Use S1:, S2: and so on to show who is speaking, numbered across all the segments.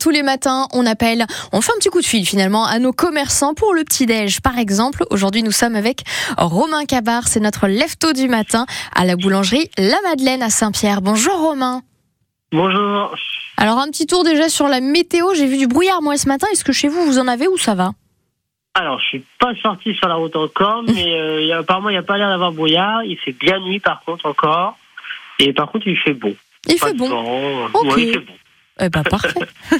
S1: Tous les matins, on appelle, on fait un petit coup de fil finalement à nos commerçants pour le petit-déj. Par exemple, aujourd'hui, nous sommes avec Romain Cabar, c'est notre lefto du matin à la boulangerie La Madeleine à Saint-Pierre. Bonjour Romain.
S2: Bonjour.
S1: Alors, un petit tour déjà sur la météo. J'ai vu du brouillard moi ce matin. Est-ce que chez vous, vous en avez ou ça va?
S2: Alors, je suis pas sorti sur la route encore, mais euh, il y a- apparemment, il n'y a pas l'air d'avoir brouillard. Il fait bien nuit, par contre, encore. Et par contre, il fait beau.
S1: Il
S2: Pas
S1: fait
S2: de
S1: bon.
S2: vent.
S1: Ok.
S2: Ouais, il fait bon.
S1: Eh ben, parfait.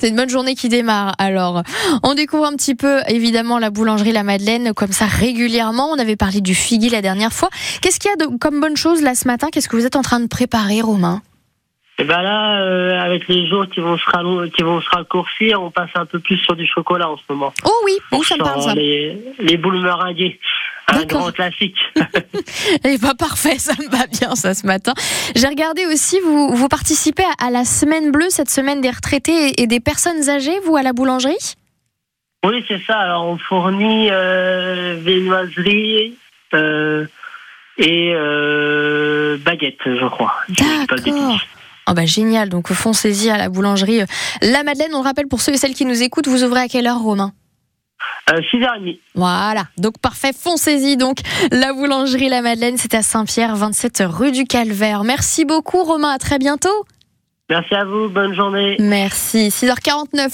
S1: C'est une bonne journée qui démarre. Alors, on découvre un petit peu, évidemment, la boulangerie La Madeleine, comme ça, régulièrement. On avait parlé du figuier la dernière fois. Qu'est-ce qu'il y a de, comme bonne chose là ce matin? Qu'est-ce que vous êtes en train de préparer, Romain?
S2: Et ben là, euh, avec les jours qui vont se rallon- qui vont se raccourcir, on passe un peu plus sur du chocolat en ce moment.
S1: Oh oui, oh, ça me parle ça.
S2: Les, les boules meringuées. Un grand classique.
S1: Eh pas parfait, ça me va bien ça ce matin. J'ai regardé aussi, vous, vous participez à, à la semaine bleue, cette semaine des retraités et, et des personnes âgées, vous, à la boulangerie?
S2: Oui, c'est ça. Alors, on fournit euh, viennoiserie euh, et euh, baguette, je crois.
S1: D'accord. Oh bah génial, donc foncez-y à la boulangerie euh, La Madeleine. On le rappelle pour ceux et celles qui nous écoutent, vous ouvrez à quelle heure, Romain?
S2: Euh, 6h30.
S1: Voilà, donc parfait, foncez-y donc. La boulangerie La Madeleine, c'est à Saint-Pierre, 27 rue du Calvaire. Merci beaucoup Romain, à très bientôt.
S2: Merci à vous. Bonne journée.
S1: Merci, 6h49.